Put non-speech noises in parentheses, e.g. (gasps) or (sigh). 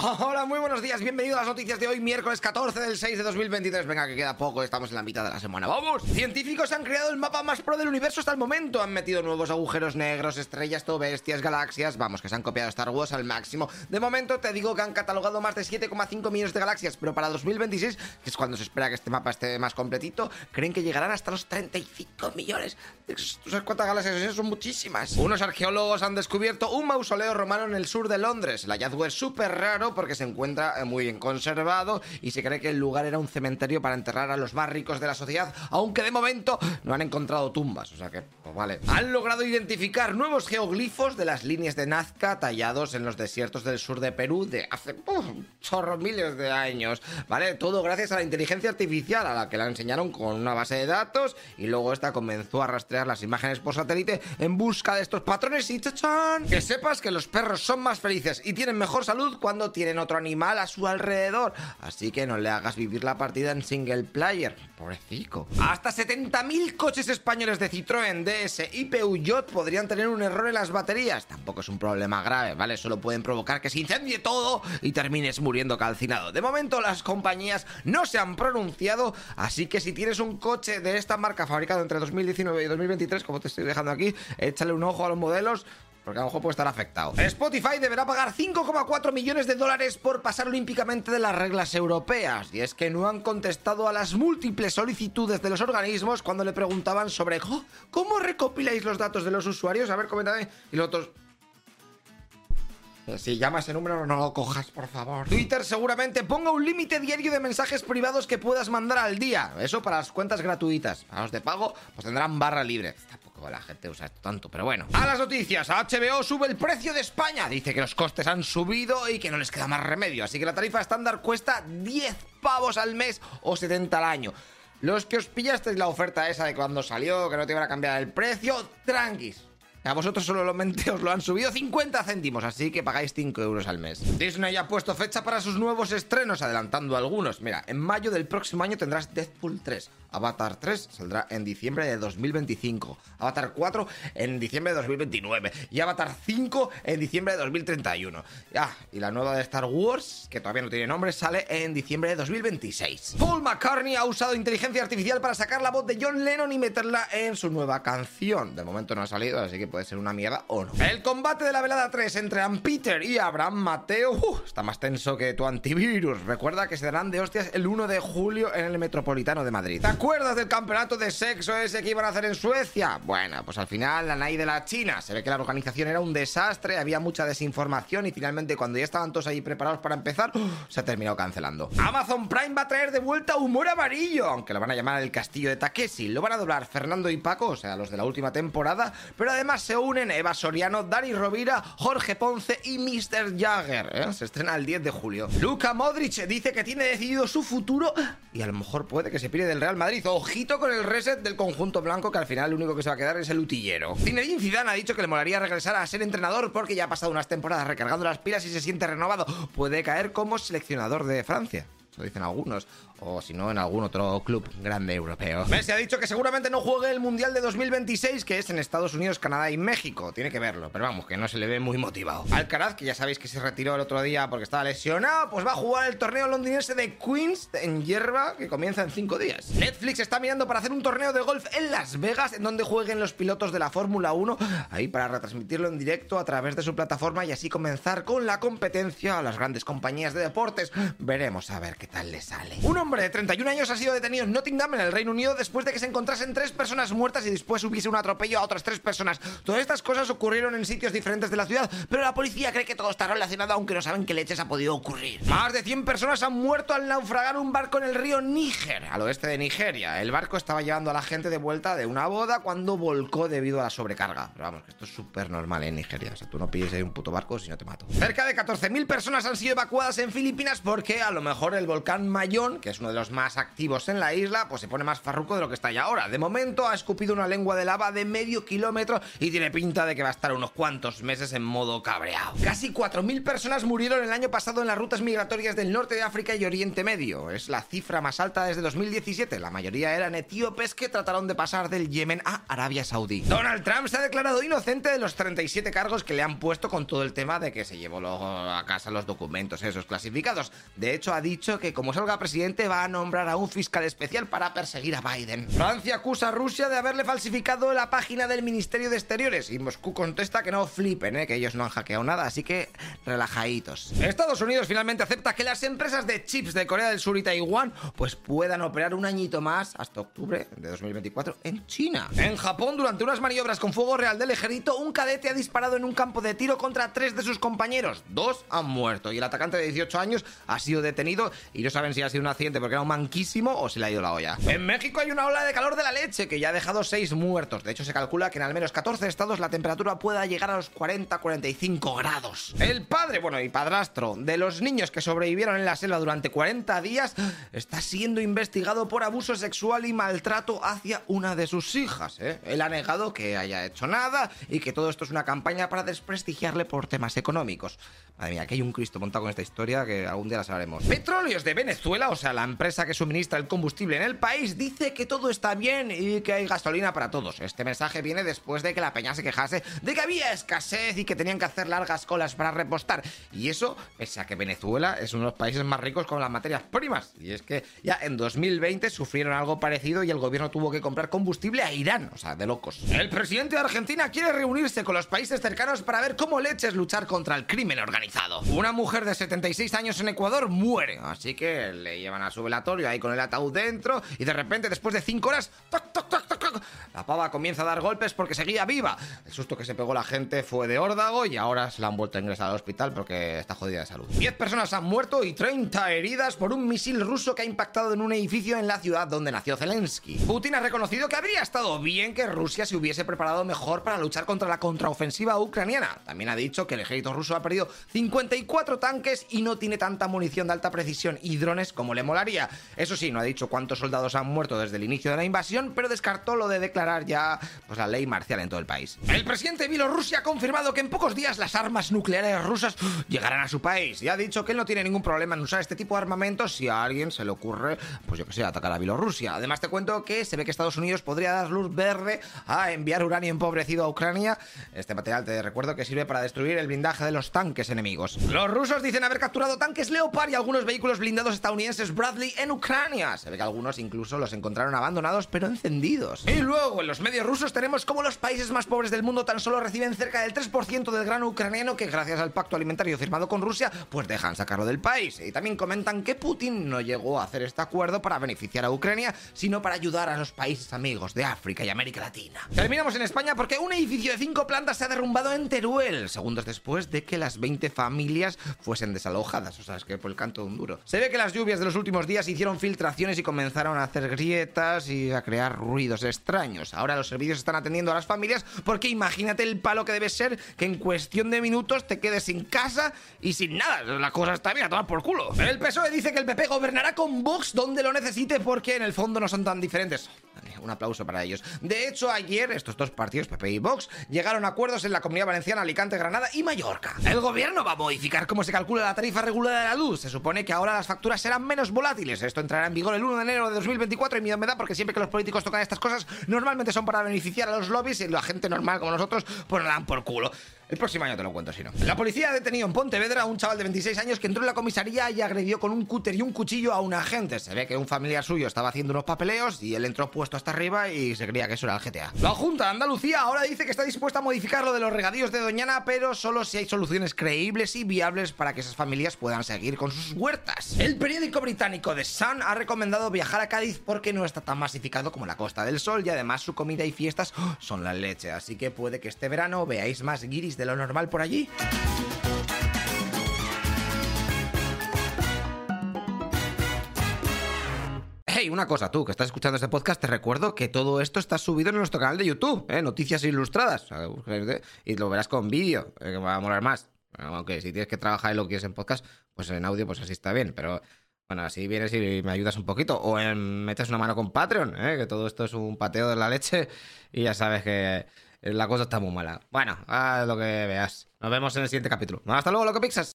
Hola, muy buenos días, bienvenido a las noticias de hoy, miércoles 14 del 6 de 2023. Venga, que queda poco, estamos en la mitad de la semana. ¡Vamos! Científicos han creado el mapa más pro del universo hasta el momento. Han metido nuevos agujeros negros, estrellas, todo bestias, galaxias. Vamos, que se han copiado Star Wars al máximo. De momento te digo que han catalogado más de 7,5 millones de galaxias, pero para 2026, que es cuando se espera que este mapa esté más completito, creen que llegarán hasta los 35 millones. ¿Tú sabes cuántas galaxias son? muchísimas. Unos arqueólogos han descubierto un mausoleo romano en el sur de Londres. El hallazgo es súper raro porque se encuentra eh, muy bien conservado y se cree que el lugar era un cementerio para enterrar a los más ricos de la sociedad, aunque de momento no han encontrado tumbas, o sea que, pues vale. Han logrado identificar nuevos geoglifos de las líneas de Nazca tallados en los desiertos del sur de Perú de hace chorro miles de años, ¿vale? Todo gracias a la inteligencia artificial a la que la enseñaron con una base de datos y luego esta comenzó a rastrear las imágenes por satélite en busca de estos patrones y ¡chachán! Que sepas que los perros son más felices y tienen mejor salud cuando tienen otro animal a su alrededor. Así que no le hagas vivir la partida en single player. Pobrecito. Hasta 70.000 coches españoles de Citroën, DS y Peugeot podrían tener un error en las baterías. Tampoco es un problema grave, ¿vale? Solo pueden provocar que se incendie todo y termines muriendo calcinado. De momento las compañías no se han pronunciado, así que si tienes un coche de esta marca fabricado entre 2019 y 2023, como te estoy dejando aquí, échale un ojo a los modelos porque a lo mejor puede estar afectado. Spotify deberá pagar 5,4 millones de dólares por pasar olímpicamente de las reglas europeas. Y es que no han contestado a las múltiples solicitudes de los organismos cuando le preguntaban sobre cómo recopiláis los datos de los usuarios. A ver, coméntame. Y los otros... Si llama ese número, no lo cojas, por favor. Twitter seguramente ponga un límite diario de mensajes privados que puedas mandar al día. Eso para las cuentas gratuitas. Para los de pago, pues tendrán barra libre. La gente usa esto tanto, pero bueno. A las noticias, HBO sube el precio de España. Dice que los costes han subido y que no les queda más remedio. Así que la tarifa estándar cuesta 10 pavos al mes o 70 al año. Los que os pillasteis la oferta esa de cuando salió, que no te iban a cambiar el precio, tranquis a vosotros solamente os lo han subido 50 céntimos, así que pagáis 5 euros al mes. Disney ha puesto fecha para sus nuevos estrenos, adelantando algunos. Mira, en mayo del próximo año tendrás Deadpool 3. Avatar 3 saldrá en diciembre de 2025. Avatar 4 en diciembre de 2029. Y Avatar 5 en diciembre de 2031. Ah, y la nueva de Star Wars, que todavía no tiene nombre, sale en diciembre de 2026. Paul McCartney ha usado inteligencia artificial para sacar la voz de John Lennon y meterla en su nueva canción. De momento no ha salido, así que puede ser una mierda o no. El combate de la velada 3 entre Ann Peter y Abraham Mateo uh, está más tenso que tu antivirus. Recuerda que se darán de hostias el 1 de julio en el Metropolitano de Madrid. ¿Te acuerdas del campeonato de sexo ese que iban a hacer en Suecia? Bueno, pues al final la NAI de la China. Se ve que la organización era un desastre, había mucha desinformación y finalmente cuando ya estaban todos ahí preparados para empezar, uh, se ha terminado cancelando. Amazon Prime va a traer de vuelta humor amarillo, aunque lo van a llamar el castillo de Takeshi. Lo van a doblar Fernando y Paco, o sea, los de la última temporada, pero además se unen Eva Soriano, Dani Rovira, Jorge Ponce y Mr. Jagger. ¿eh? Se estrena el 10 de julio. Luka Modric dice que tiene decidido su futuro y a lo mejor puede que se pire del Real Madrid. Ojito con el reset del conjunto blanco que al final lo único que se va a quedar es el utillero. Zinedine Zidane ha dicho que le molaría regresar a ser entrenador porque ya ha pasado unas temporadas recargando las pilas y se siente renovado. Puede caer como seleccionador de Francia lo dicen algunos, o si no, en algún otro club grande europeo. Messi ha dicho que seguramente no juegue el Mundial de 2026, que es en Estados Unidos, Canadá y México. Tiene que verlo, pero vamos, que no se le ve muy motivado. Alcaraz, que ya sabéis que se retiró el otro día porque estaba lesionado, pues va a jugar el torneo londinense de Queens en hierba, que comienza en 5 días. Netflix está mirando para hacer un torneo de golf en Las Vegas, en donde jueguen los pilotos de la Fórmula 1, ahí para retransmitirlo en directo a través de su plataforma y así comenzar con la competencia a las grandes compañías de deportes. Veremos a ver qué tal le sale. Un hombre de 31 años ha sido detenido en Nottingham, en el Reino Unido, después de que se encontrasen tres personas muertas y después hubiese un atropello a otras tres personas. Todas estas cosas ocurrieron en sitios diferentes de la ciudad, pero la policía cree que todo está relacionado, aunque no saben qué leches ha podido ocurrir. Más de 100 personas han muerto al naufragar un barco en el río Níger, al oeste de Nigeria. El barco estaba llevando a la gente de vuelta de una boda cuando volcó debido a la sobrecarga. Pero vamos, que esto es súper normal en Nigeria. O sea, tú no pides ahí un puto barco si no te mato. Cerca de 14.000 personas han sido evacuadas en Filipinas porque a lo mejor el volcán Mayón, que es uno de los más activos en la isla, pues se pone más farruco de lo que está ya ahora. De momento ha escupido una lengua de lava de medio kilómetro y tiene pinta de que va a estar unos cuantos meses en modo cabreado. Casi 4.000 personas murieron el año pasado en las rutas migratorias del norte de África y Oriente Medio. Es la cifra más alta desde 2017. La mayoría eran etíopes que trataron de pasar del Yemen a Arabia Saudí. Donald Trump se ha declarado inocente de los 37 cargos que le han puesto con todo el tema de que se llevó a casa los documentos esos clasificados. De hecho, ha dicho que como salga presidente va a nombrar a un fiscal especial para perseguir a Biden. Francia acusa a Rusia de haberle falsificado la página del Ministerio de Exteriores y Moscú contesta que no flipen, ¿eh? que ellos no han hackeado nada, así que relajaditos. Estados Unidos finalmente acepta que las empresas de chips de Corea del Sur y Taiwán pues puedan operar un añito más hasta octubre de 2024 en China. En Japón, durante unas maniobras con fuego real del ejército, un cadete ha disparado en un campo de tiro contra tres de sus compañeros. Dos han muerto y el atacante de 18 años ha sido detenido y no saben si ha sido un accidente porque era un manquísimo o se le ha ido la olla. En México hay una ola de calor de la leche que ya ha dejado seis muertos. De hecho, se calcula que en al menos 14 estados la temperatura pueda llegar a los 40-45 grados. El padre, bueno, y padrastro de los niños que sobrevivieron en la selva durante 40 días está siendo investigado por abuso sexual y maltrato hacia una de sus hijas. ¿eh? Él ha negado que haya hecho nada y que todo esto es una campaña para desprestigiarle por temas económicos. Madre mía, aquí hay un Cristo montado con esta historia que algún día la sabremos. Petróleos de Venezuela, o sea, la empresa que suministra el combustible en el país, dice que todo está bien y que hay gasolina para todos. Este mensaje viene después de que la peña se quejase de que había escasez y que tenían que hacer largas colas para repostar. Y eso, pese a que Venezuela es uno de los países más ricos con las materias primas. Y es que ya en 2020 sufrieron algo parecido y el gobierno tuvo que comprar combustible a Irán. O sea, de locos. El presidente de Argentina quiere reunirse con los países cercanos para ver cómo leches luchar contra el crimen organizado. Una mujer de 76 años en Ecuador muere, así que le llevan a su velatorio ahí con el ataúd dentro y de repente después de 5 horas, la pava comienza a dar golpes porque seguía viva. El susto que se pegó la gente fue de órdago y ahora se la han vuelto a ingresar al hospital porque está jodida de salud. 10 personas han muerto y 30 heridas por un misil ruso que ha impactado en un edificio en la ciudad donde nació Zelensky. Putin ha reconocido que habría estado bien que Rusia se hubiese preparado mejor para luchar contra la contraofensiva ucraniana. También ha dicho que el ejército ruso ha perdido 54 tanques y no tiene tanta munición de alta precisión y drones como le molaría. Eso sí, no ha dicho cuántos soldados han muerto desde el inicio de la invasión, pero descartó lo de declarar ya pues, la ley marcial en todo el país. El presidente de Bielorrusia ha confirmado que en pocos días las armas nucleares rusas llegarán a su país y ha dicho que él no tiene ningún problema en usar este tipo de armamentos si a alguien se le ocurre, pues yo que sé, atacar a Bielorrusia. Además te cuento que se ve que Estados Unidos podría dar luz verde a enviar uranio empobrecido a Ucrania. Este material te recuerdo que sirve para destruir el blindaje de los tanques enemigos. Los rusos dicen haber capturado tanques Leopard y algunos vehículos blindados estadounidenses En Ucrania. Se ve que algunos incluso los encontraron abandonados pero encendidos. Y luego en los medios rusos tenemos como los países más pobres del mundo tan solo reciben cerca del 3% del grano ucraniano que gracias al pacto alimentario firmado con Rusia pues dejan sacarlo del país. Y también comentan que Putin no llegó a hacer este acuerdo para beneficiar a Ucrania, sino para ayudar a los países amigos de África y América Latina. Terminamos en España porque un edificio de cinco plantas se ha derrumbado en Teruel, segundos después de que las 20 familias fuesen desalojadas. O sea, es que por el canto de un duro. Se ve que las lluvias de los últimos días hicieron filtraciones y comenzaron a hacer grietas y a crear ruidos extraños. Ahora los servicios están atendiendo a las familias porque imagínate el palo que debe ser que en cuestión de minutos te quedes sin casa y sin nada. La cosa está bien a tomar por culo. El PSOE dice que el PP gobernará con Vox donde lo necesite porque en el fondo no son tan diferentes. Un aplauso para ellos. De hecho, ayer estos dos partidos, PP y Vox, llegaron a acuerdos en la Comunidad Valenciana, Alicante, Granada y Mallorca. El gobierno va a modificar cómo se calcula la tarifa regulada de la luz. Se supone que ahora las facturas serán menos volátiles. Esto entrará en vigor el 1 de enero de 2024 y miedo me da porque siempre que los políticos tocan estas cosas normalmente son para beneficiar a los lobbies y la gente normal como nosotros pues nos dan por culo. El próximo año te lo cuento si no. La policía ha detenido en Pontevedra a un chaval de 26 años que entró en la comisaría y agredió con un cúter y un cuchillo a un agente. Se ve que un familiar suyo estaba haciendo unos papeleos y él entró puesto hasta arriba y se creía que eso era el GTA. La Junta de Andalucía ahora dice que está dispuesta a modificar lo de los regadíos de Doñana, pero solo si hay soluciones creíbles y viables para que esas familias puedan seguir con sus huertas. El periódico británico The Sun ha recomendado viajar a Cádiz porque no está tan masificado como la Costa del Sol y además su comida y fiestas (gasps) son la leche. Así que puede que este verano veáis más guiris de lo normal por allí. Hey, una cosa, tú que estás escuchando este podcast, te recuerdo que todo esto está subido en nuestro canal de YouTube, ¿eh? Noticias Ilustradas. Y lo verás con vídeo, eh, que va a molar más. Aunque si tienes que trabajar y lo quieres en podcast, pues en audio, pues así está bien. Pero Bueno, así vienes y me ayudas un poquito. O metes una mano con Patreon, ¿eh? que todo esto es un pateo de la leche y ya sabes que la cosa está muy mala. Bueno, haz lo que veas. Nos vemos en el siguiente capítulo. Hasta luego, loco Pixas.